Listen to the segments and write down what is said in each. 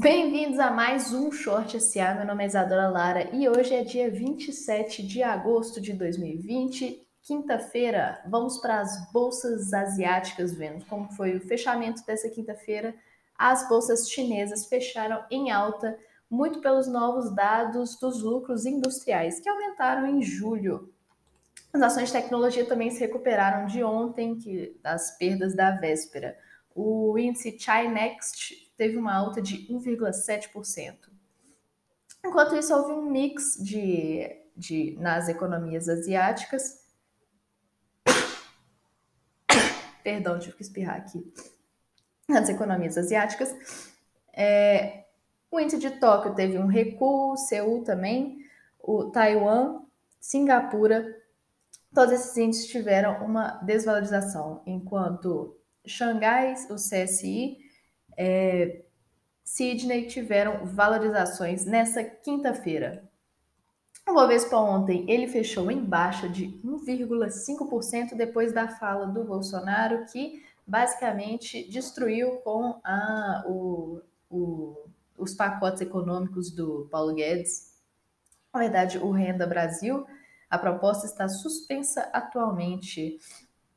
Bem-vindos a mais um Short SA. Meu nome é Isadora Lara e hoje é dia 27 de agosto de 2020, quinta-feira. Vamos para as bolsas asiáticas, vendo como foi o fechamento dessa quinta-feira. As bolsas chinesas fecharam em alta, muito pelos novos dados dos lucros industriais, que aumentaram em julho. As ações de tecnologia também se recuperaram de ontem, que, das perdas da véspera. O índice Chinext teve uma alta de 1,7%. Enquanto isso, houve um mix de, de, nas economias asiáticas. Perdão, tive que espirrar aqui. Nas economias asiáticas. É, o índice de Tóquio teve um recuo, Seul também, o Taiwan, Singapura, todos esses índices tiveram uma desvalorização, enquanto Xangai, o CSI, é, Sydney tiveram valorizações nessa quinta-feira. O Bovespa ontem ele fechou em baixa de 1,5% depois da fala do Bolsonaro, que basicamente destruiu com a, o, o, os pacotes econômicos do Paulo Guedes. Na verdade, o Renda Brasil, a proposta está suspensa atualmente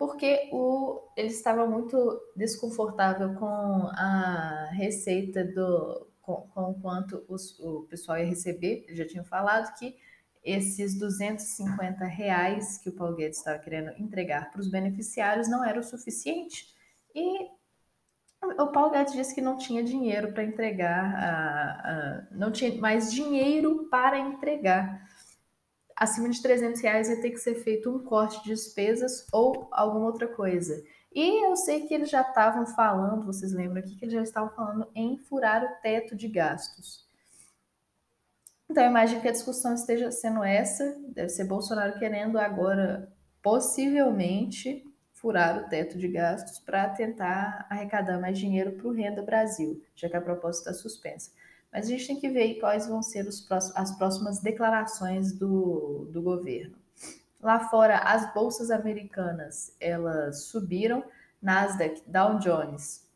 porque o, ele estava muito desconfortável com a receita do com, com quanto os, o pessoal ia receber. Eu já tinha falado que esses 250 reais que o Paulo Guedes estava querendo entregar para os beneficiários não era o suficiente. E o Paulo Guedes disse que não tinha dinheiro para entregar, a, a, não tinha mais dinheiro para entregar acima de 300 reais vai ter que ser feito um corte de despesas ou alguma outra coisa. E eu sei que eles já estavam falando, vocês lembram aqui, que eles já estavam falando em furar o teto de gastos. Então, eu imagino que a discussão esteja sendo essa, deve ser Bolsonaro querendo agora, possivelmente, furar o teto de gastos para tentar arrecadar mais dinheiro para o Renda Brasil, já que a proposta está suspensa. Mas a gente tem que ver quais vão ser próximos, as próximas declarações do, do governo. Lá fora, as bolsas americanas elas subiram, Nasdaq, Dow Jones,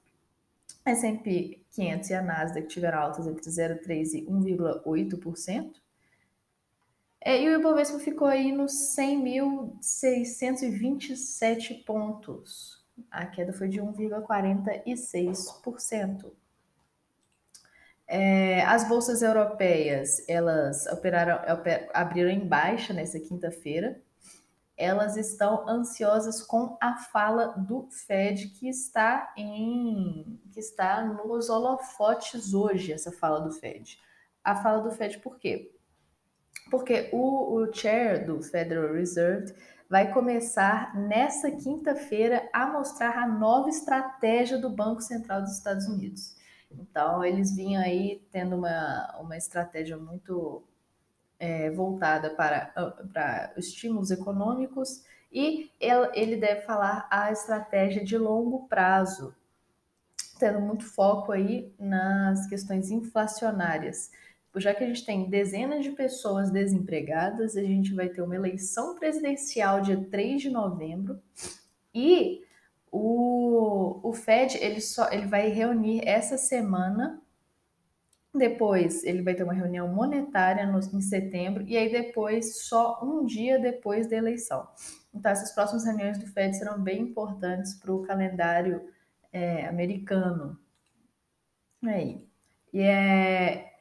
S&P 500 e a Nasdaq tiveram altas entre 0,3 e 1,8%. É, e o Ibovespa ficou aí nos 100.627 pontos. A queda foi de 1,46%. É, as bolsas europeias, elas operaram, oper, abriram em baixa nessa quinta-feira. Elas estão ansiosas com a fala do Fed que está em que está nos holofotes hoje, essa fala do Fed. A fala do Fed por quê? Porque o, o chair do Federal Reserve vai começar nessa quinta-feira a mostrar a nova estratégia do Banco Central dos Estados Unidos. Então, eles vinham aí tendo uma, uma estratégia muito é, voltada para, para estímulos econômicos e ele deve falar a estratégia de longo prazo, tendo muito foco aí nas questões inflacionárias. Já que a gente tem dezenas de pessoas desempregadas, a gente vai ter uma eleição presidencial dia 3 de novembro e o, o Fed ele só ele vai reunir essa semana. Depois ele vai ter uma reunião monetária no, em setembro e aí depois só um dia depois da eleição. Então essas próximas reuniões do Fed serão bem importantes para o calendário é, americano. Aí. E é,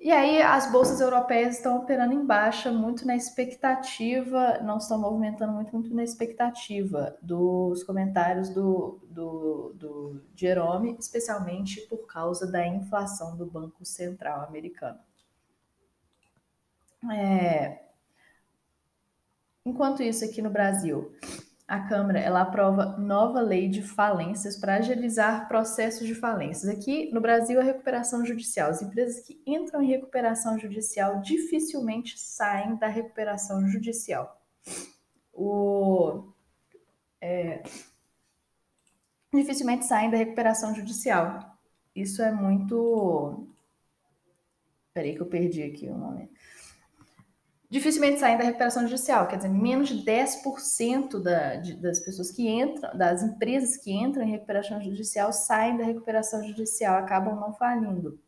e aí as bolsas europeias estão operando em baixa, muito na expectativa, não estão movimentando muito, muito na expectativa dos comentários do, do, do Jerome, especialmente por causa da inflação do Banco Central americano. É... Enquanto isso, aqui no Brasil, a Câmara ela aprova nova lei de falências para agilizar processos de falências. Aqui no Brasil, a recuperação judicial. As empresas que entram em recuperação judicial dificilmente saem da recuperação judicial. O, é, dificilmente saem da recuperação judicial. Isso é muito. Peraí que eu perdi aqui um momento. Dificilmente saem da recuperação judicial, quer dizer, menos de 10% da, de, das pessoas que entram, das empresas que entram em recuperação judicial saem da recuperação judicial, acabam não falindo.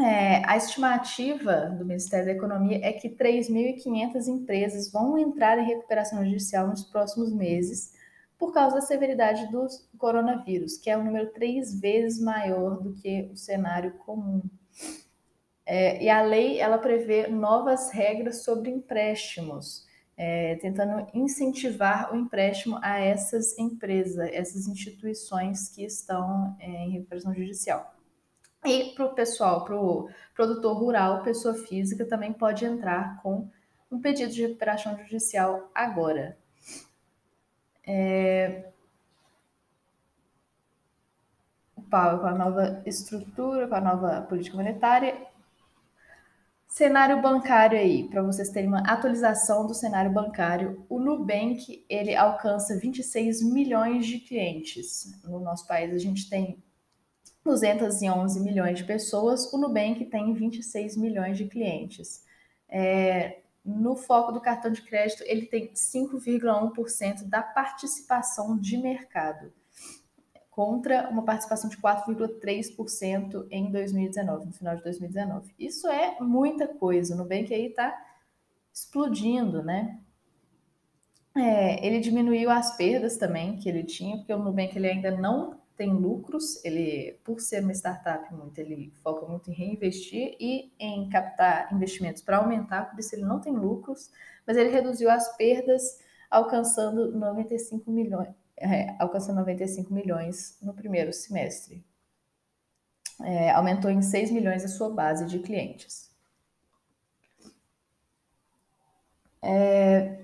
É, a estimativa do Ministério da Economia é que 3.500 empresas vão entrar em recuperação judicial nos próximos meses por causa da severidade do coronavírus, que é um número três vezes maior do que o cenário comum. É, e a lei ela prevê novas regras sobre empréstimos, é, tentando incentivar o empréstimo a essas empresas, essas instituições que estão é, em recuperação judicial. E para o pessoal, para o produtor rural, pessoa física, também pode entrar com um pedido de recuperação judicial agora. É... Com a nova estrutura, com a nova política monetária. Cenário bancário aí, para vocês terem uma atualização do cenário bancário, o Nubank ele alcança 26 milhões de clientes. No nosso país a gente tem 211 milhões de pessoas, o Nubank tem 26 milhões de clientes. É, no foco do cartão de crédito, ele tem 5,1% da participação de mercado, contra uma participação de 4,3% em 2019, no final de 2019. Isso é muita coisa. O Nubank aí está explodindo, né? É, ele diminuiu as perdas também que ele tinha, porque o Nubank ele ainda não tem lucros, ele, por ser uma startup muito, ele foca muito em reinvestir e em captar investimentos para aumentar, por isso ele não tem lucros, mas ele reduziu as perdas alcançando 95 milhões, é, alcançando 95 milhões no primeiro semestre. É, aumentou em 6 milhões a sua base de clientes. É,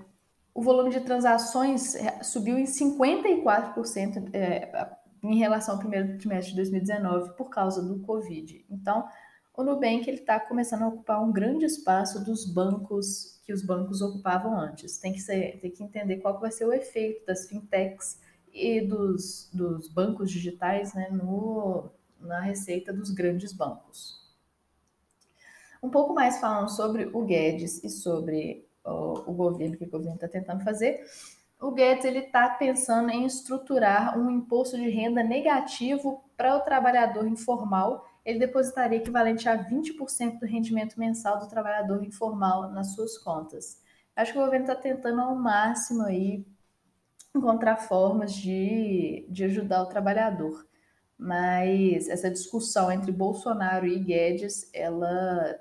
o volume de transações é, subiu em 54%, é, em relação ao primeiro trimestre de 2019 por causa do Covid. Então, o Nubank está começando a ocupar um grande espaço dos bancos que os bancos ocupavam antes. Tem que, ser, tem que entender qual vai ser o efeito das fintechs e dos, dos bancos digitais né, no, na receita dos grandes bancos. Um pouco mais falando sobre o Guedes e sobre o, o governo, o que o governo está tentando fazer, o Guedes está pensando em estruturar um imposto de renda negativo para o trabalhador informal. Ele depositaria equivalente a 20% do rendimento mensal do trabalhador informal nas suas contas. Acho que o governo está tentando ao máximo aí encontrar formas de, de ajudar o trabalhador. Mas essa discussão entre Bolsonaro e Guedes, ela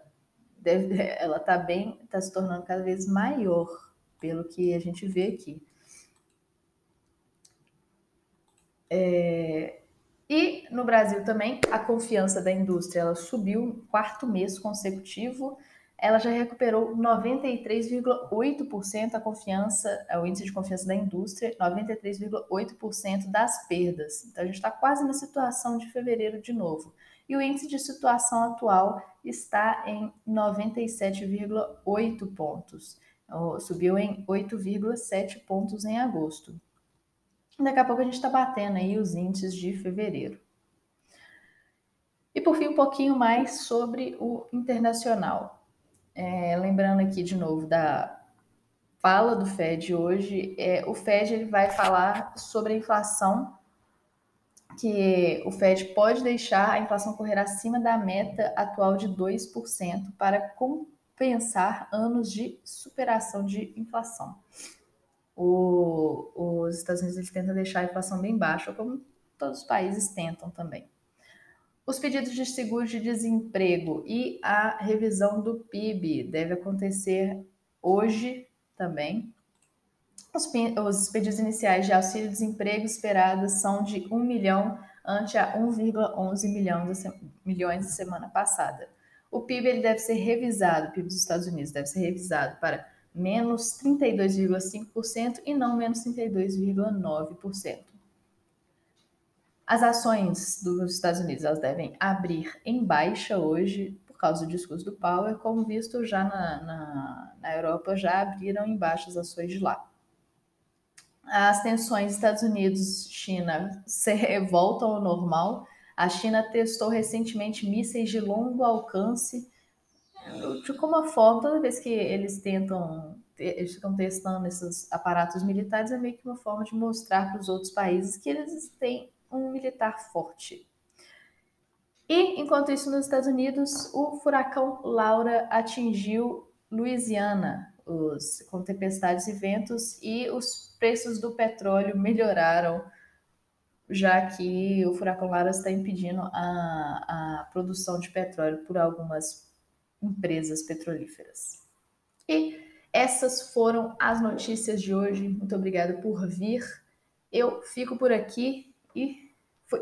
ela está bem, está se tornando cada vez maior, pelo que a gente vê aqui. É, e no Brasil também, a confiança da indústria ela subiu quarto mês consecutivo. Ela já recuperou 93,8% a confiança, é o índice de confiança da indústria, 93,8% das perdas. Então a gente está quase na situação de fevereiro de novo. E o índice de situação atual está em 97,8 pontos. Subiu em 8,7 pontos em agosto. Daqui a pouco a gente está batendo aí os índices de fevereiro. E por fim, um pouquinho mais sobre o internacional. É, lembrando aqui de novo da fala do Fed hoje, é, o Fed ele vai falar sobre a inflação, que o Fed pode deixar a inflação correr acima da meta atual de 2% para compensar anos de superação de inflação o, os Estados Unidos tentam deixar a inflação bem baixa, como todos os países tentam também. Os pedidos de seguro de desemprego e a revisão do PIB deve acontecer hoje também. Os, os pedidos iniciais de auxílio-desemprego esperados são de 1 milhão ante a 1,11 milhão milhões da semana passada. O PIB ele deve ser revisado, o PIB dos Estados Unidos deve ser revisado para menos 32,5% e não menos 32,9%. As ações dos Estados Unidos elas devem abrir em baixa hoje por causa do discurso do Powell, como visto já na, na, na Europa já abriram em baixa as ações de lá. As tensões Estados Unidos-China voltam ao normal. A China testou recentemente mísseis de longo alcance de como forma, toda vez que eles tentam, eles ficam testando esses aparatos militares, é meio que uma forma de mostrar para os outros países que eles têm um militar forte. E, enquanto isso, nos Estados Unidos, o furacão Laura atingiu Louisiana, os, com tempestades e ventos, e os preços do petróleo melhoraram, já que o furacão Laura está impedindo a, a produção de petróleo por algumas empresas petrolíferas. E essas foram as notícias de hoje. Muito obrigada por vir. Eu fico por aqui e fui.